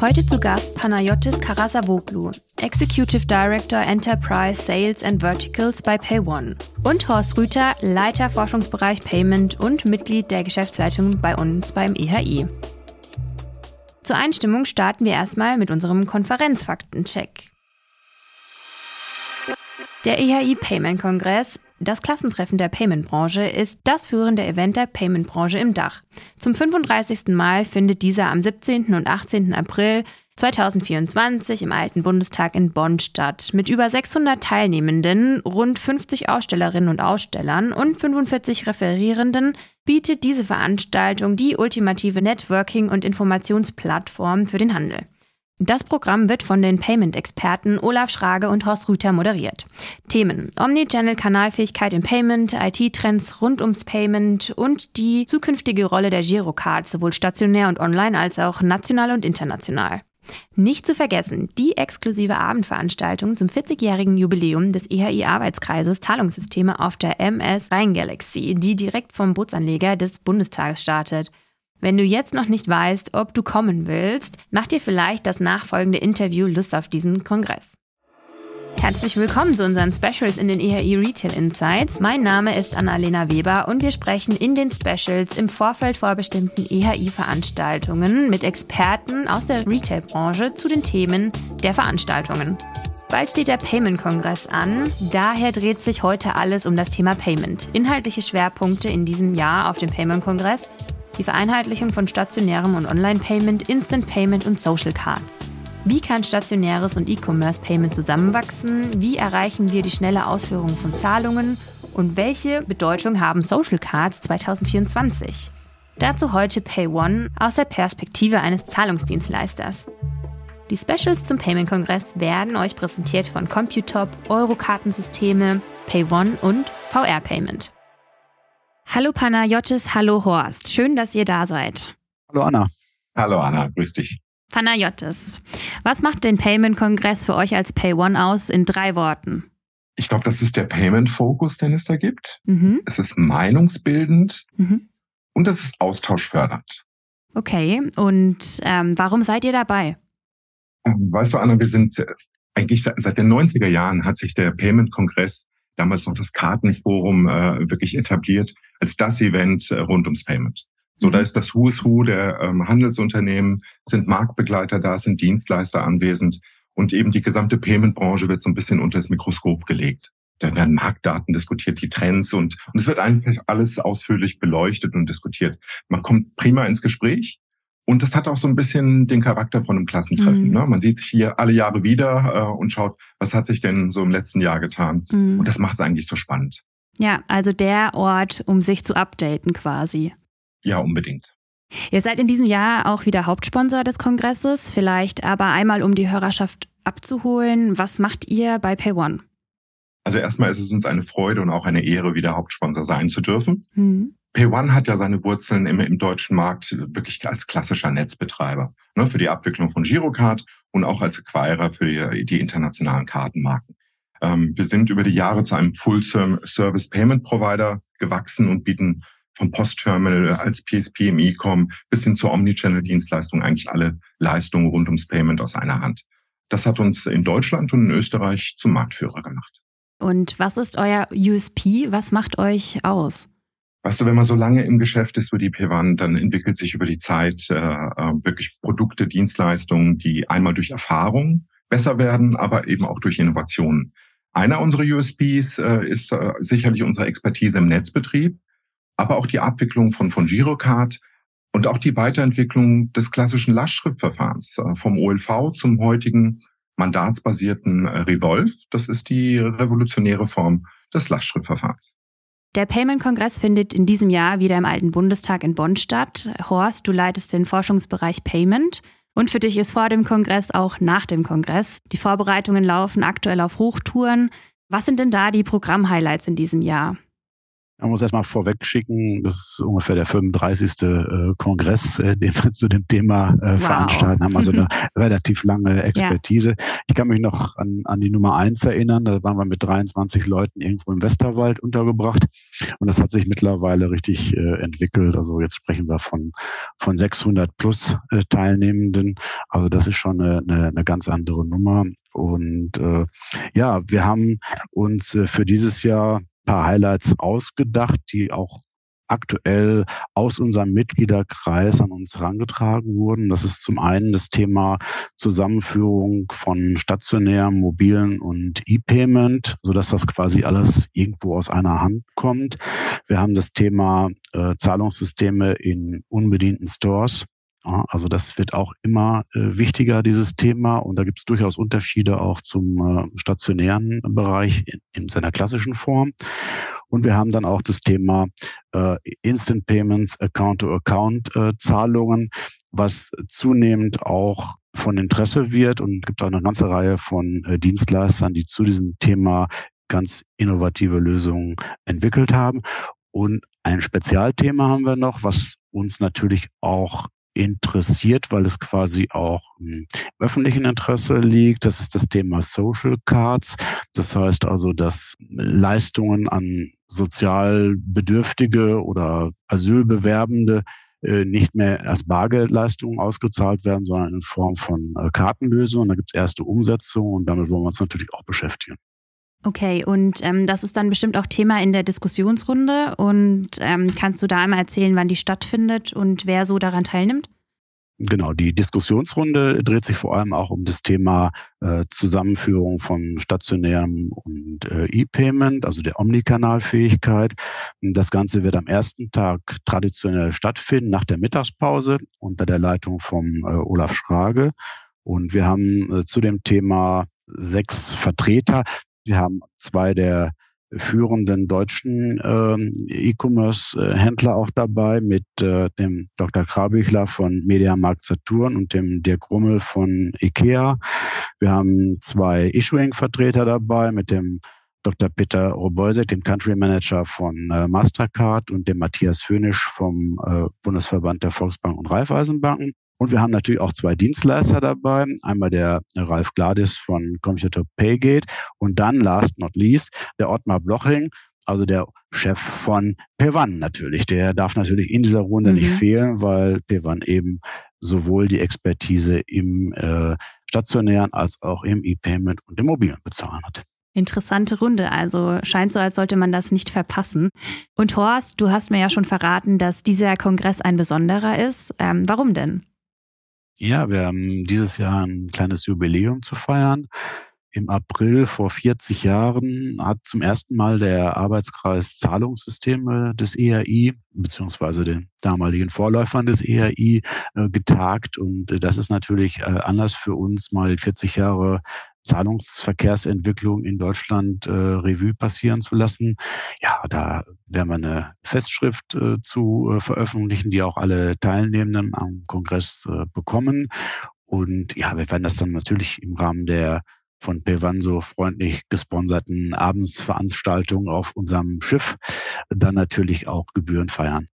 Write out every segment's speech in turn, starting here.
Heute zu Gast Panayotis Karasavoglu, Executive Director Enterprise Sales and Verticals bei PayOne. Und Horst Rüther, Leiter Forschungsbereich Payment und Mitglied der Geschäftsleitung bei uns beim EHI. Zur Einstimmung starten wir erstmal mit unserem Konferenzfaktencheck. Der EHI Payment Kongress, das Klassentreffen der Payment-Branche, ist das führende Event der Payment-Branche im Dach. Zum 35. Mal findet dieser am 17. und 18. April 2024 im Alten Bundestag in Bonn statt. Mit über 600 Teilnehmenden, rund 50 Ausstellerinnen und Ausstellern und 45 Referierenden bietet diese Veranstaltung die ultimative Networking- und Informationsplattform für den Handel. Das Programm wird von den Payment-Experten Olaf Schrage und Horst Rüther moderiert. Themen: Omnichannel-Kanalfähigkeit im Payment, IT-Trends rund ums Payment und die zukünftige Rolle der Girocard, sowohl stationär und online als auch national und international. Nicht zu vergessen, die exklusive Abendveranstaltung zum 40-jährigen Jubiläum des EHI-Arbeitskreises Zahlungssysteme auf der MS Rhein-Galaxy, die direkt vom Bootsanleger des Bundestages startet. Wenn du jetzt noch nicht weißt, ob du kommen willst, mach dir vielleicht das nachfolgende Interview Lust auf diesen Kongress. Herzlich willkommen zu unseren Specials in den EHI Retail Insights. Mein Name ist Annalena Weber und wir sprechen in den Specials im Vorfeld vorbestimmten EHI-Veranstaltungen mit Experten aus der Retail-Branche zu den Themen der Veranstaltungen. Bald steht der Payment-Kongress an. Daher dreht sich heute alles um das Thema Payment. Inhaltliche Schwerpunkte in diesem Jahr auf dem Payment-Kongress die Vereinheitlichung von stationärem und Online-Payment, Instant Payment und Social Cards. Wie kann stationäres und E-Commerce-Payment zusammenwachsen? Wie erreichen wir die schnelle Ausführung von Zahlungen? Und welche Bedeutung haben Social Cards 2024? Dazu heute PayOne aus der Perspektive eines Zahlungsdienstleisters. Die Specials zum Payment-Kongress werden euch präsentiert von Computop, Euro-Kartensysteme, PayOne und VR Payment. Hallo Panayotis, hallo Horst. Schön, dass ihr da seid. Hallo Anna. Hallo Anna, grüß dich. Panayotis, was macht den Payment-Kongress für euch als PayOne aus in drei Worten? Ich glaube, das ist der Payment-Fokus, den es da gibt. Mhm. Es ist meinungsbildend mhm. und es ist austauschfördernd. Okay, und ähm, warum seid ihr dabei? Ähm, weißt du, Anna, wir sind äh, eigentlich seit, seit den 90er Jahren hat sich der Payment-Kongress damals noch das Kartenforum äh, wirklich etabliert als das Event äh, rund ums Payment. So, mhm. da ist das Who is Who der ähm, Handelsunternehmen, sind Marktbegleiter da, sind Dienstleister anwesend und eben die gesamte Payment-Branche wird so ein bisschen unter das Mikroskop gelegt. Da werden Marktdaten diskutiert, die Trends und, und es wird einfach alles ausführlich beleuchtet und diskutiert. Man kommt prima ins Gespräch und das hat auch so ein bisschen den Charakter von einem Klassentreffen. Mhm. Ne? Man sieht sich hier alle Jahre wieder äh, und schaut, was hat sich denn so im letzten Jahr getan. Mhm. Und das macht es eigentlich so spannend. Ja, also der Ort, um sich zu updaten quasi. Ja, unbedingt. Ihr seid in diesem Jahr auch wieder Hauptsponsor des Kongresses. Vielleicht aber einmal, um die Hörerschaft abzuholen. Was macht ihr bei PayOne? Also erstmal ist es uns eine Freude und auch eine Ehre, wieder Hauptsponsor sein zu dürfen. Mhm. PayOne hat ja seine Wurzeln im, im, deutschen Markt wirklich als klassischer Netzbetreiber ne, für die Abwicklung von Girocard und auch als Acquirer für die, die internationalen Kartenmarken. Ähm, wir sind über die Jahre zu einem Full-Service Payment Provider gewachsen und bieten vom Postterminal als PSP im E-Com bis hin zur Omnichannel-Dienstleistung eigentlich alle Leistungen rund ums Payment aus einer Hand. Das hat uns in Deutschland und in Österreich zum Marktführer gemacht. Und was ist euer USP? Was macht euch aus? Weißt du, wenn man so lange im Geschäft ist wie die P1, dann entwickelt sich über die Zeit äh, äh, wirklich Produkte, Dienstleistungen, die einmal durch Erfahrung besser werden, aber eben auch durch Innovationen. Einer unserer USPs äh, ist äh, sicherlich unsere Expertise im Netzbetrieb, aber auch die Abwicklung von, von Girocard und auch die Weiterentwicklung des klassischen Lastschriftverfahrens äh, vom OLV zum heutigen mandatsbasierten äh, Revolve. Das ist die revolutionäre Form des Lastschriftverfahrens. Der Payment-Kongress findet in diesem Jahr wieder im Alten Bundestag in Bonn statt. Horst, du leitest den Forschungsbereich Payment. Und für dich ist vor dem Kongress auch nach dem Kongress. Die Vorbereitungen laufen aktuell auf Hochtouren. Was sind denn da die Programm-Highlights in diesem Jahr? Man muss erstmal vorweg schicken, das ist ungefähr der 35. Äh, Kongress, äh, den wir zu dem Thema äh, wow. veranstalten, haben also eine relativ lange Expertise. Ja. Ich kann mich noch an, an die Nummer eins erinnern, da waren wir mit 23 Leuten irgendwo im Westerwald untergebracht und das hat sich mittlerweile richtig entwickelt. Also jetzt sprechen wir von, von 600 plus Teilnehmenden. Also das ist schon eine, eine, eine ganz andere Nummer. Und äh, ja, wir haben uns für dieses Jahr paar Highlights ausgedacht, die auch aktuell aus unserem Mitgliederkreis an uns herangetragen wurden. Das ist zum einen das Thema Zusammenführung von stationärem, mobilen und E-Payment, sodass das quasi alles irgendwo aus einer Hand kommt. Wir haben das Thema äh, Zahlungssysteme in unbedienten Stores. Also das wird auch immer äh, wichtiger, dieses Thema. Und da gibt es durchaus Unterschiede auch zum äh, stationären Bereich in, in, seiner klassischen Form. Und wir haben dann auch das Thema äh, Instant Payments, Account-to-Account-Zahlungen, was zunehmend auch von Interesse wird und gibt auch eine ganze Reihe von Dienstleistern, die zu diesem Thema ganz innovative Lösungen entwickelt haben. Und ein Spezialthema haben wir noch, was uns natürlich auch interessiert, weil es quasi auch im öffentlichen Interesse liegt. Das ist das Thema Social Cards. Das heißt also, dass Leistungen an sozial Bedürftige oder Asylbewerbende äh, nicht mehr als Bargeldleistungen ausgezahlt werden, sondern in Form von äh, Kartenlösungen. Da gibt es erste Umsetzungen und damit wollen wir uns natürlich auch beschäftigen. Okay, und ähm, das ist dann bestimmt auch Thema in der Diskussionsrunde. Und ähm, kannst du da einmal erzählen, wann die stattfindet und wer so daran teilnimmt? Genau, die Diskussionsrunde dreht sich vor allem auch um das Thema äh, Zusammenführung von stationärem und äh, E-Payment, also der Omnikanalfähigkeit. Das Ganze wird am ersten Tag traditionell stattfinden, nach der Mittagspause unter der Leitung vom äh, Olaf Schrage. Und wir haben äh, zu dem Thema sechs Vertreter. Wir haben zwei der führenden deutschen äh, E-Commerce-Händler auch dabei mit äh, dem Dr. Krabüchler von Mediamarkt Saturn und dem Dirk Rummel von IKEA. Wir haben zwei Issuing-Vertreter dabei mit dem Dr. Peter Robeusek, dem Country Manager von äh, Mastercard und dem Matthias Hönisch vom äh, Bundesverband der Volksbank und Raiffeisenbanken. Und wir haben natürlich auch zwei Dienstleister dabei. Einmal der Ralf Gladis von Computer Paygate und dann, last not least, der Ottmar Bloching, also der Chef von Pevan natürlich. Der darf natürlich in dieser Runde mhm. nicht fehlen, weil Pevan eben sowohl die Expertise im äh, stationären als auch im E-Payment und im mobilen Bezahlen hat. Interessante Runde, also scheint so, als sollte man das nicht verpassen. Und Horst, du hast mir ja schon verraten, dass dieser Kongress ein besonderer ist. Ähm, warum denn? Ja, wir haben dieses Jahr ein kleines Jubiläum zu feiern. Im April vor 40 Jahren hat zum ersten Mal der Arbeitskreis Zahlungssysteme des ERI beziehungsweise den damaligen Vorläufern des ERI äh, getagt. Und äh, das ist natürlich äh, Anlass für uns, mal 40 Jahre Zahlungsverkehrsentwicklung in Deutschland äh, Revue passieren zu lassen. Ja, da werden wir eine Festschrift äh, zu äh, veröffentlichen, die auch alle Teilnehmenden am Kongress äh, bekommen. Und ja, wir werden das dann natürlich im Rahmen der von Pevan so freundlich gesponserten Abendsveranstaltung auf unserem Schiff dann natürlich auch Gebühren feiern.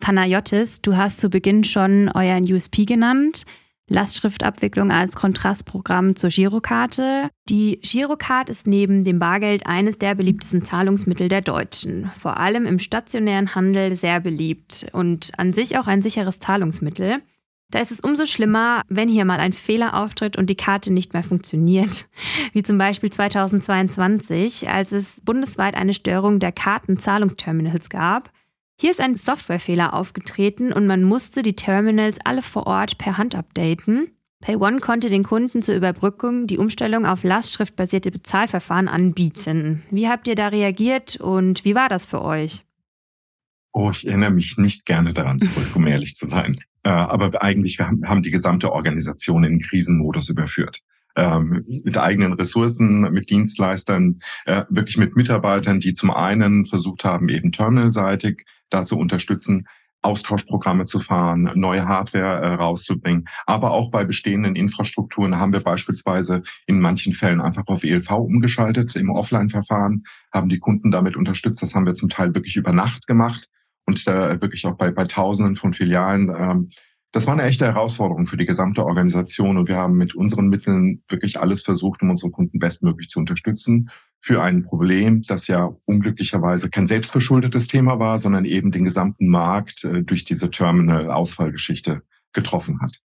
Panayotis, du hast zu Beginn schon euren USP genannt. Lastschriftabwicklung als Kontrastprogramm zur Girokarte. Die Girocard ist neben dem Bargeld eines der beliebtesten Zahlungsmittel der Deutschen. Vor allem im stationären Handel sehr beliebt und an sich auch ein sicheres Zahlungsmittel. Da ist es umso schlimmer, wenn hier mal ein Fehler auftritt und die Karte nicht mehr funktioniert. Wie zum Beispiel 2022, als es bundesweit eine Störung der Kartenzahlungsterminals gab. Hier ist ein Softwarefehler aufgetreten und man musste die Terminals alle vor Ort per Hand updaten. PayOne konnte den Kunden zur Überbrückung die Umstellung auf lastschriftbasierte Bezahlverfahren anbieten. Wie habt ihr da reagiert und wie war das für euch? Oh, ich erinnere mich nicht gerne daran zurück, um ehrlich zu sein. Äh, aber eigentlich, wir haben die gesamte Organisation in Krisenmodus überführt. Ähm, mit eigenen Ressourcen, mit Dienstleistern, äh, wirklich mit Mitarbeitern, die zum einen versucht haben, eben terminalseitig da zu unterstützen, Austauschprogramme zu fahren, neue Hardware äh, rauszubringen. Aber auch bei bestehenden Infrastrukturen haben wir beispielsweise in manchen Fällen einfach auf ELV umgeschaltet im Offline-Verfahren, haben die Kunden damit unterstützt. Das haben wir zum Teil wirklich über Nacht gemacht und äh, wirklich auch bei, bei Tausenden von Filialen. Ähm, das war eine echte Herausforderung für die gesamte Organisation und wir haben mit unseren Mitteln wirklich alles versucht, um unsere Kunden bestmöglich zu unterstützen für ein Problem, das ja unglücklicherweise kein selbstverschuldetes Thema war, sondern eben den gesamten Markt äh, durch diese Terminal-Ausfallgeschichte getroffen hat.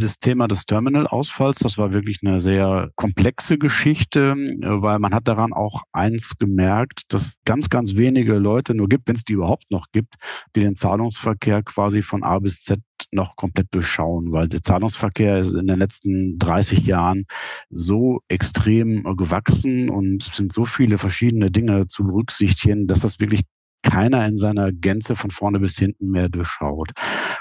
Das Thema des Terminal-Ausfalls, das war wirklich eine sehr komplexe Geschichte, äh, weil man hat daran auch eins gemerkt, dass ganz, ganz wenige Leute nur gibt, wenn es die überhaupt noch gibt, die den Zahlungsverkehr quasi von A bis Z noch komplett durchschauen, weil der Zahlungsverkehr ist in den letzten 30 Jahren so extrem gewachsen und es sind so viele verschiedene Dinge zu berücksichtigen, dass das wirklich keiner in seiner Gänze von vorne bis hinten mehr durchschaut.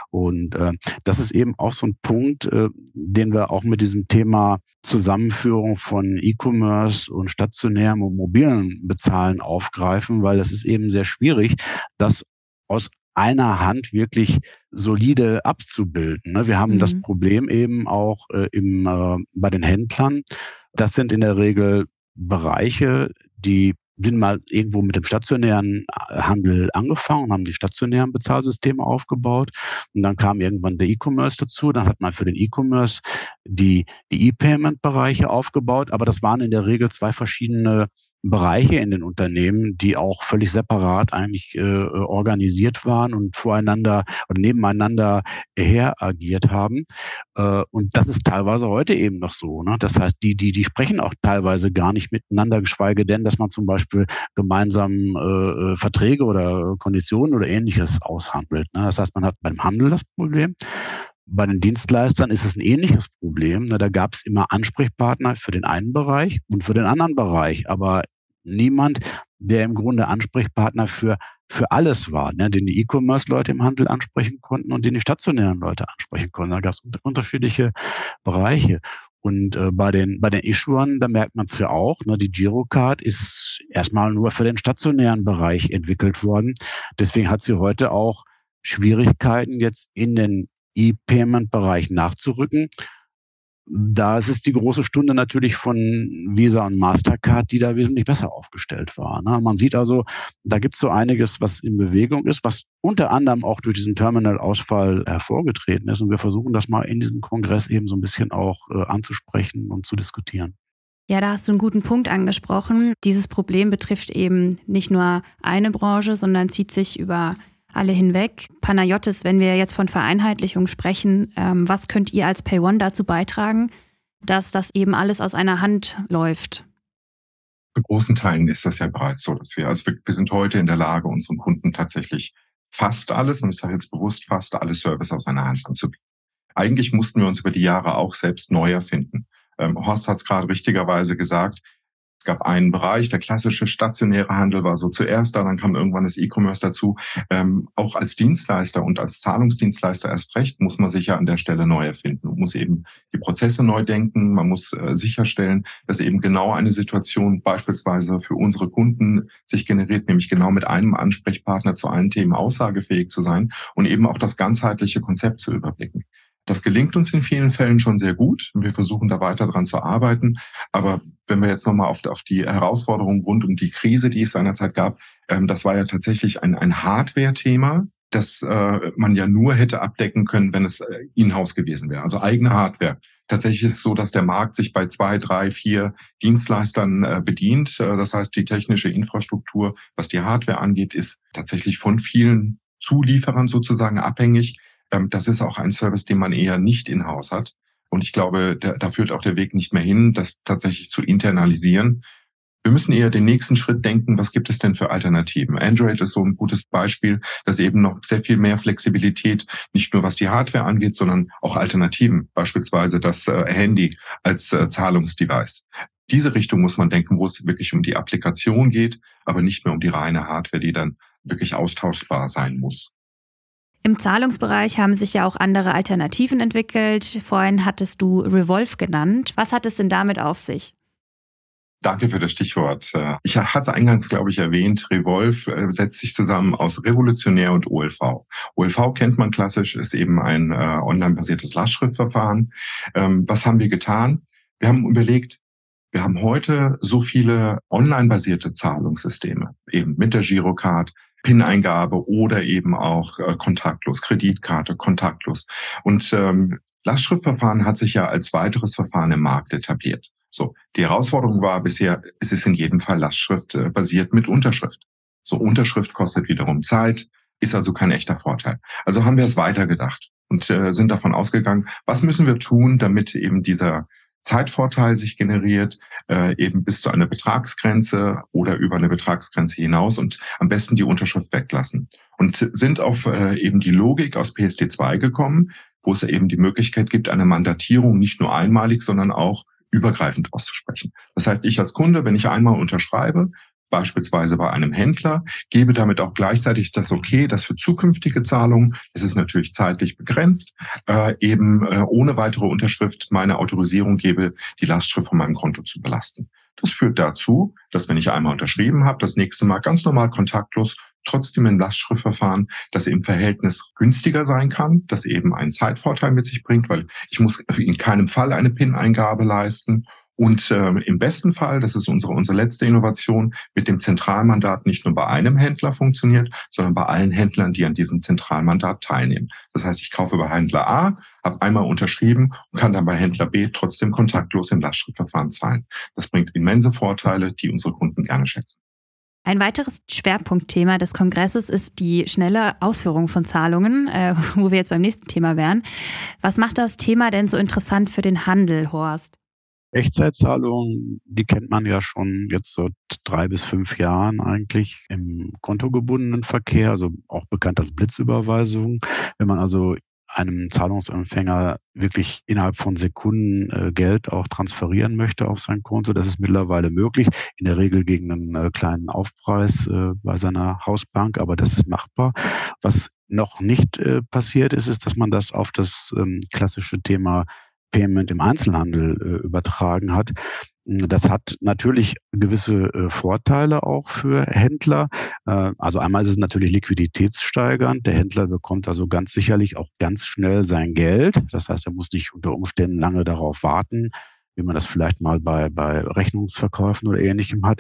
Und äh, das ist eben auch so ein Punkt, äh, den wir auch mit diesem Thema Zusammenführung von E-Commerce und stationärem und mobilen Bezahlen aufgreifen, weil es ist eben sehr schwierig, das aus einer Hand wirklich solide abzubilden. Ne? Wir haben mhm. das Problem eben auch äh, im, äh, bei den Händlern. Das sind in der Regel Bereiche, die sind mal irgendwo mit dem stationären äh, Handel angefangen, haben die stationären Bezahlsysteme aufgebaut und dann kam irgendwann der E-Commerce dazu. Dann hat man für den E-Commerce die, die E-Payment-Bereiche aufgebaut, aber das waren in der Regel zwei verschiedene Bereiche in den Unternehmen, die auch völlig separat eigentlich äh, organisiert waren und voreinander oder nebeneinander her agiert haben. Äh, und das ist teilweise heute eben noch so. Ne? Das heißt, die, die, die sprechen auch teilweise gar nicht miteinander, geschweige denn, dass man zum Beispiel gemeinsam äh, Verträge oder Konditionen oder ähnliches aushandelt. Ne? Das heißt, man hat beim Handel das Problem. Bei den Dienstleistern ist es ein ähnliches Problem. Da gab es immer Ansprechpartner für den einen Bereich und für den anderen Bereich, aber niemand, der im Grunde Ansprechpartner für, für alles war, ne? den die E-Commerce-Leute im Handel ansprechen konnten und den die stationären Leute ansprechen konnten. Da gab es unterschiedliche Bereiche. Und äh, bei den bei den Issuern, da merkt man es ja auch, ne, die Girocard ist erstmal nur für den stationären Bereich entwickelt worden. Deswegen hat sie heute auch Schwierigkeiten, jetzt in den E-Payment-Bereich nachzurücken. Da ist es die große Stunde natürlich von Visa und Mastercard, die da wesentlich besser aufgestellt war. Ne? Man sieht also, da gibt es so einiges, was in Bewegung ist, was unter anderem auch durch diesen Terminal-Ausfall hervorgetreten ist. Und wir versuchen das mal in diesem Kongress eben so ein bisschen auch äh, anzusprechen und zu diskutieren. Ja, da hast du einen guten Punkt angesprochen. Dieses Problem betrifft eben nicht nur eine Branche, sondern zieht sich über alle hinweg. Panayotis, wenn wir jetzt von Vereinheitlichung sprechen, ähm, was könnt ihr als PayOne dazu beitragen, dass das eben alles aus einer Hand läuft? Zu großen Teilen ist das ja bereits so, dass wir, also wir, wir sind heute in der Lage, unseren Kunden tatsächlich fast alles, und ich sage jetzt bewusst fast alle Service aus einer Hand anzubieten. Eigentlich mussten wir uns über die Jahre auch selbst neu erfinden. Ähm, Horst hat es gerade richtigerweise gesagt, es gab einen Bereich, der klassische stationäre Handel war so zuerst da, dann kam irgendwann das E-Commerce dazu. Ähm, auch als Dienstleister und als Zahlungsdienstleister erst recht muss man sich ja an der Stelle neu erfinden. Man muss eben die Prozesse neu denken, man muss äh, sicherstellen, dass eben genau eine Situation beispielsweise für unsere Kunden sich generiert, nämlich genau mit einem Ansprechpartner zu allen Themen aussagefähig zu sein und eben auch das ganzheitliche Konzept zu überblicken. Das gelingt uns in vielen Fällen schon sehr gut. Wir versuchen da weiter dran zu arbeiten. Aber wenn wir jetzt nochmal auf, auf die Herausforderungen rund um die Krise, die es seinerzeit gab, ähm, das war ja tatsächlich ein, ein Hardware-Thema, das äh, man ja nur hätte abdecken können, wenn es äh, in-house gewesen wäre, also eigene Hardware. Tatsächlich ist es so, dass der Markt sich bei zwei, drei, vier Dienstleistern äh, bedient. Äh, das heißt, die technische Infrastruktur, was die Hardware angeht, ist tatsächlich von vielen Zulieferern sozusagen abhängig. Ähm, das ist auch ein Service, den man eher nicht in-house hat. Und ich glaube, da, da führt auch der Weg nicht mehr hin, das tatsächlich zu internalisieren. Wir müssen eher den nächsten Schritt denken, was gibt es denn für Alternativen? Android ist so ein gutes Beispiel, dass eben noch sehr viel mehr Flexibilität, nicht nur was die Hardware angeht, sondern auch Alternativen, beispielsweise das äh, Handy als äh, Zahlungsdevice. Diese Richtung muss man denken, wo es wirklich um die Applikation geht, aber nicht mehr um die reine Hardware, die dann wirklich austauschbar sein muss. Im Zahlungsbereich haben sich ja auch andere Alternativen entwickelt. Vorhin hattest du Revolve genannt. Was hat es denn damit auf sich? Danke für das Stichwort. Ich hatte eingangs, glaube ich, erwähnt, Revolve äh, setzt sich zusammen aus Revolutionär und OLV. OLV kennt man klassisch, ist eben ein äh, online-basiertes Lastschriftverfahren. Ähm, was haben wir getan? Wir haben überlegt, wir haben heute so viele online-basierte Zahlungssysteme, eben mit der Girocard, PIN-Eingabe oder eben auch äh, kontaktlos, Kreditkarte, kontaktlos. Und ähm, Lastschriftverfahren hat sich ja als weiteres Verfahren im Markt etabliert. So, die Herausforderung war bisher, es ist in jedem Fall Lastschrift äh, basiert mit Unterschrift. So, Unterschrift kostet wiederum Zeit, ist also kein echter Vorteil. Also haben wir es weitergedacht und äh, sind davon ausgegangen, was müssen wir tun, damit eben dieser Zeitvorteil sich generiert, äh, eben bis zu einer Betragsgrenze oder über eine Betragsgrenze hinaus und am besten die Unterschrift weglassen. Und sind auf äh, eben die Logik aus PSD2 gekommen, wo es eben die Möglichkeit gibt, eine Mandatierung nicht nur einmalig, sondern auch übergreifend auszusprechen. Das heißt, ich als Kunde, wenn ich einmal unterschreibe, beispielsweise bei einem Händler, gebe damit auch gleichzeitig das Okay, dass für zukünftige Zahlungen, es ist natürlich zeitlich begrenzt, äh, eben äh, ohne weitere Unterschrift meine Autorisierung gebe, die Lastschrift von meinem Konto zu belasten. Das führt dazu, dass wenn ich einmal unterschrieben habe, das nächste Mal ganz normal kontaktlos trotzdem ein Lastschriftverfahren, das im Verhältnis günstiger sein kann, das eben einen Zeitvorteil mit sich bringt, weil ich muss in keinem Fall eine PIN-Eingabe leisten und äh, im besten Fall, das ist unsere, unsere letzte Innovation, mit dem Zentralmandat nicht nur bei einem Händler funktioniert, sondern bei allen Händlern, die an diesem Zentralmandat teilnehmen. Das heißt, ich kaufe bei Händler A, habe einmal unterschrieben und kann dann bei Händler B trotzdem kontaktlos im Lastschriftverfahren zahlen. Das bringt immense Vorteile, die unsere Kunden gerne schätzen. Ein weiteres Schwerpunktthema des Kongresses ist die schnelle Ausführung von Zahlungen, äh, wo wir jetzt beim nächsten Thema wären. Was macht das Thema denn so interessant für den Handel, Horst? Echtzeitzahlungen, die kennt man ja schon jetzt seit drei bis fünf Jahren eigentlich im kontogebundenen Verkehr, also auch bekannt als Blitzüberweisung. Wenn man also einem Zahlungsempfänger wirklich innerhalb von Sekunden äh, Geld auch transferieren möchte auf sein Konto. Das ist mittlerweile möglich, in der Regel gegen einen äh, kleinen Aufpreis äh, bei seiner Hausbank, aber das ist machbar. Was noch nicht passiert ist, ist, dass man das auf das ähm, klassische Thema Payment im Einzelhandel äh, übertragen hat. Das hat natürlich gewisse äh, Vorteile auch für Händler. Äh, also einmal ist es natürlich liquiditätssteigernd. Der Händler bekommt also ganz sicherlich auch ganz schnell sein Geld. Das heißt, er muss nicht unter Umständen lange darauf warten, wie man das vielleicht mal bei, bei Rechnungsverkäufen oder ähnlichem hat.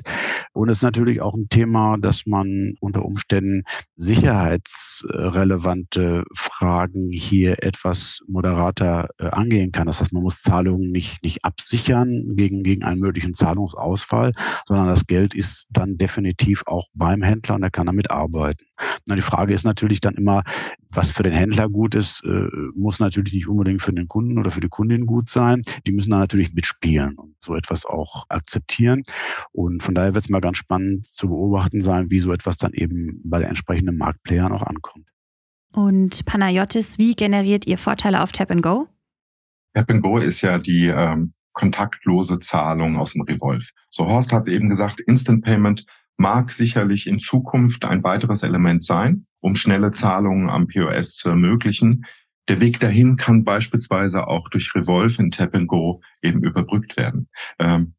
Und es ist natürlich auch ein Thema, dass man unter Umständen sicherheitsrelevante Fragen hier etwas moderater äh, angehen kann. Das heißt, man muss Zahlungen nicht, nicht absichern gegen, gegen einen möglichen Zahlungsausfall, sondern das Geld ist dann definitiv auch beim Händler und er kann damit arbeiten. Na, die Frage ist natürlich dann immer, was für den Händler gut ist, äh, muss natürlich nicht unbedingt für den Kunden oder für die Kundin gut sein. Die müssen dann natürlich mitspielen und so etwas auch akzeptieren. Und von daher wird es mal ganz spannend zu beobachten sein, wie so etwas dann eben bei den entsprechenden Marktplayern auch ankommt. Und Panayotis, wie generiert ihr Vorteile auf Tap Go? Tap Go ist ja die ähm, kontaktlose Zahlung aus dem Revolve. So Horst hat es eben gesagt, Instant Payment mag sicherlich in Zukunft ein weiteres Element sein um schnelle Zahlungen am POS zu ermöglichen. Der Weg dahin kann beispielsweise auch durch Revolve in Tap Go eben überbrückt werden. Ähm,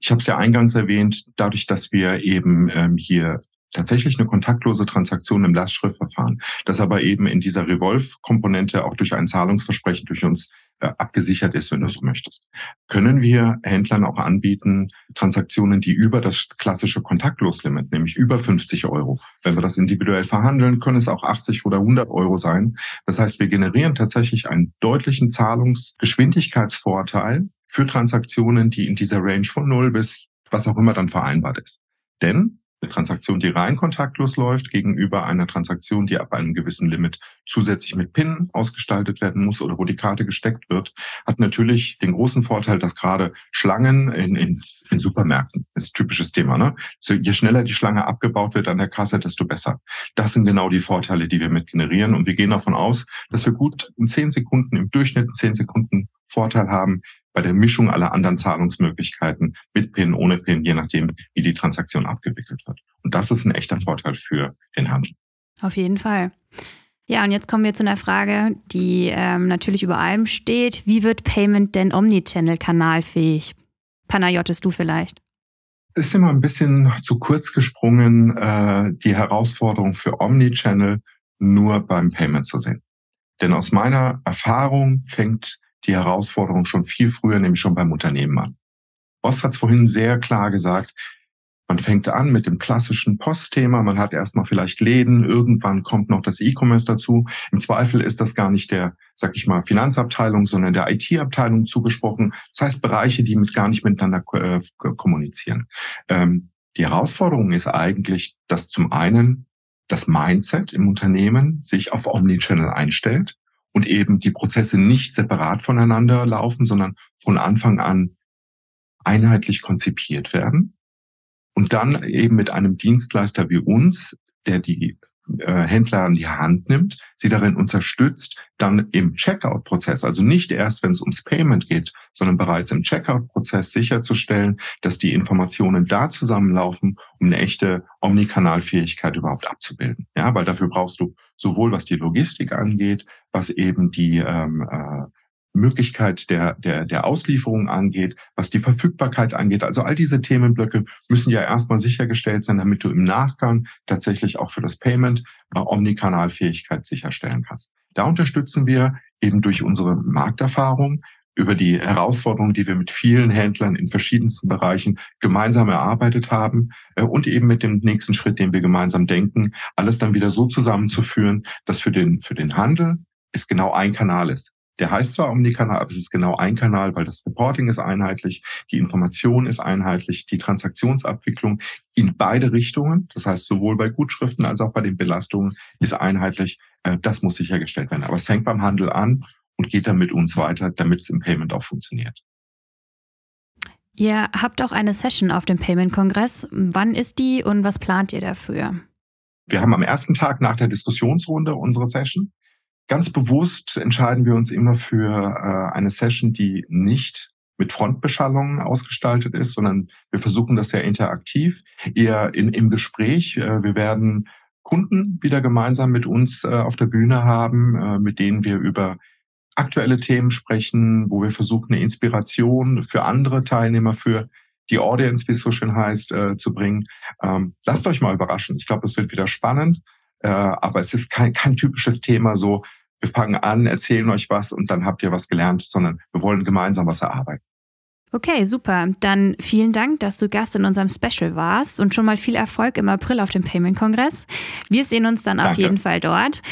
ich habe es ja eingangs erwähnt, dadurch, dass wir eben ähm, hier tatsächlich eine kontaktlose Transaktion im Lastschriftverfahren, das aber eben in dieser Revolve-Komponente auch durch ein Zahlungsversprechen durch uns äh, abgesichert ist, wenn du so möchtest. Können wir Händlern auch anbieten, Transaktionen, die über das klassische Kontaktloslimit, nämlich über 50 Euro, wenn wir das individuell verhandeln, können es auch 80 oder 100 Euro sein. Das heißt, wir generieren tatsächlich einen deutlichen Zahlungsgeschwindigkeitsvorteil für Transaktionen, die in dieser Range von 0 bis was auch immer dann vereinbart ist. Denn eine Transaktion, die rein kontaktlos läuft, gegenüber einer Transaktion, die ab einem gewissen Limit zusätzlich mit PIN ausgestaltet werden muss oder wo die Karte gesteckt wird, hat natürlich den großen Vorteil, dass gerade Schlangen in, in, in Supermärkten, ist ein typisches Thema, ne? So, je schneller die Schlange abgebaut wird an der Kasse, desto besser. Das sind genau die Vorteile, die wir mit generieren. Und wir gehen davon aus, dass wir gut in zehn Sekunden, im Durchschnitt zehn Sekunden Vorteil haben, bei der Mischung aller anderen Zahlungsmöglichkeiten mit PIN, ohne PIN, je nachdem, wie die Transaktion abgewickelt wird. Und das ist ein echter Vorteil für den Handel. Auf jeden Fall. Ja, und jetzt kommen wir zu einer Frage, die ähm, natürlich über allem steht. Wie wird Payment denn Omnichannel kanalfähig? Panayotis, du vielleicht? ist immer ein bisschen zu kurz gesprungen, äh, die Herausforderung für Omnichannel nur beim Payment zu sehen. Denn aus meiner Erfahrung fängt die Herausforderung schon viel früher, nämlich schon beim Unternehmen an. Boss hat es vorhin sehr klar gesagt, man fängt an mit dem klassischen Postthema. Man hat erstmal vielleicht Läden. Irgendwann kommt noch das E-Commerce dazu. Im Zweifel ist das gar nicht der, sag ich mal, Finanzabteilung, sondern der IT-Abteilung zugesprochen. Das heißt Bereiche, die mit gar nicht miteinander äh, kommunizieren. Ähm, die Herausforderung ist eigentlich, dass zum einen das Mindset im Unternehmen sich auf Omnichannel einstellt und eben die Prozesse nicht separat voneinander laufen, sondern von Anfang an einheitlich konzipiert werden. Und dann eben mit einem Dienstleister wie uns, der die Händler an die Hand nimmt, sie darin unterstützt, dann im Checkout-Prozess, also nicht erst, wenn es ums Payment geht, sondern bereits im Checkout-Prozess sicherzustellen, dass die Informationen da zusammenlaufen, um eine echte Omnikanalfähigkeit überhaupt abzubilden. Ja, weil dafür brauchst du sowohl was die Logistik angeht, was eben die ähm, äh, Möglichkeit der, der, der Auslieferung angeht, was die Verfügbarkeit angeht. Also all diese Themenblöcke müssen ja erstmal sichergestellt sein, damit du im Nachgang tatsächlich auch für das Payment äh, Omnikanalfähigkeit sicherstellen kannst. Da unterstützen wir eben durch unsere Markterfahrung über die Herausforderungen, die wir mit vielen Händlern in verschiedensten Bereichen gemeinsam erarbeitet haben äh, und eben mit dem nächsten Schritt, den wir gemeinsam denken, alles dann wieder so zusammenzuführen, dass für den, für den Handel es genau ein Kanal ist. Der heißt zwar Omnikanal, aber es ist genau ein Kanal, weil das Reporting ist einheitlich, die Information ist einheitlich, die Transaktionsabwicklung in beide Richtungen, das heißt sowohl bei Gutschriften als auch bei den Belastungen ist einheitlich. Äh, das muss sichergestellt werden. Aber es fängt beim Handel an und geht dann mit uns weiter, damit es im Payment auch funktioniert. Ihr habt auch eine Session auf dem Payment-Kongress. Wann ist die und was plant ihr dafür? Wir haben am ersten Tag nach der Diskussionsrunde unsere Session. Ganz bewusst entscheiden wir uns immer für äh, eine Session, die nicht mit Frontbeschallung ausgestaltet ist, sondern wir versuchen das sehr interaktiv, eher in, im Gespräch. Äh, wir werden Kunden wieder gemeinsam mit uns äh, auf der Bühne haben, äh, mit denen wir über aktuelle Themen sprechen, wo wir versuchen, eine Inspiration für andere Teilnehmer, für die Audience, wie es so schön heißt, zu bringen. Ähm, lasst euch mal überraschen. Ich glaube, es wird wieder spannend, aber es ist kein, kein typisches Thema so, wir fangen an, erzählen euch was und dann habt ihr was gelernt, sondern wir wollen gemeinsam was erarbeiten. Okay, super. Dann vielen Dank, dass du Gast in unserem Special warst und schon mal viel Erfolg im April auf dem Payment-Kongress. Wir sehen uns dann Danke. auf jeden Fall dort.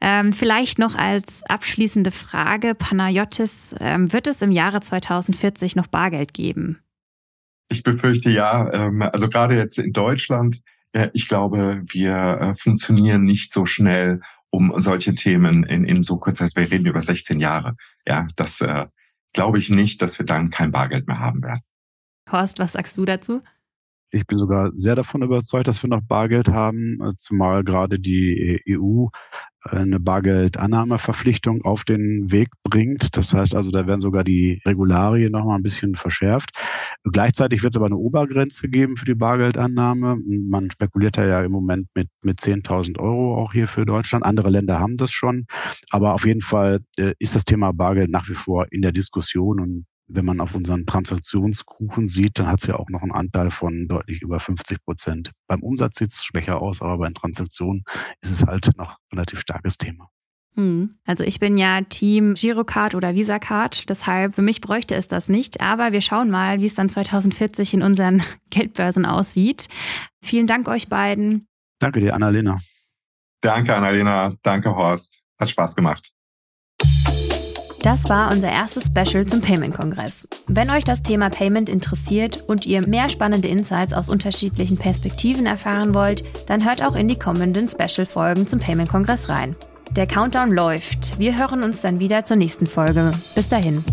Ähm, vielleicht noch als abschließende Frage, Panayotis, ähm, wird es im Jahre 2040 noch Bargeld geben? Ich befürchte ja. Ähm, also gerade jetzt in Deutschland, äh, ich glaube, wir äh, funktionieren nicht so schnell um solche Themen in, in so kurzer Zeit. Wir reden über 16 Jahre. Ja, das äh, glaube ich nicht, dass wir dann kein Bargeld mehr haben werden. Horst, was sagst du dazu? Ich bin sogar sehr davon überzeugt, dass wir noch Bargeld haben, äh, zumal gerade die EU äh, eine Bargeldannahmeverpflichtung auf den Weg bringt. Das heißt also, da werden sogar die Regularien noch mal ein bisschen verschärft. Gleichzeitig wird es aber eine Obergrenze geben für die Bargeldannahme. Man spekuliert da ja im Moment mit, mit 10.000 Euro auch hier für Deutschland. Andere Länder haben das schon. Aber auf jeden Fall äh, ist das Thema Bargeld nach wie vor in der Diskussion und wenn man auf unseren Transaktionskuchen sieht, dann hat es ja auch noch einen Anteil von deutlich über 50 Prozent. Beim Umsatz sieht es schwächer aus, aber bei den Transaktionen ist es halt noch ein relativ starkes Thema. Hm. Also ich bin ja Team Girocard oder Visa-Card, deshalb für mich bräuchte es das nicht. Aber wir schauen mal, wie es dann 2040 in unseren Geldbörsen aussieht. Vielen Dank euch beiden. Danke dir, Annalena. Danke, Annalena. Danke, Horst. Hat Spaß gemacht. Das war unser erstes Special zum Payment-Kongress. Wenn euch das Thema Payment interessiert und ihr mehr spannende Insights aus unterschiedlichen Perspektiven erfahren wollt, dann hört auch in die kommenden Special-Folgen zum Payment-Kongress rein. Der Countdown läuft. Wir hören uns dann wieder zur nächsten Folge. Bis dahin.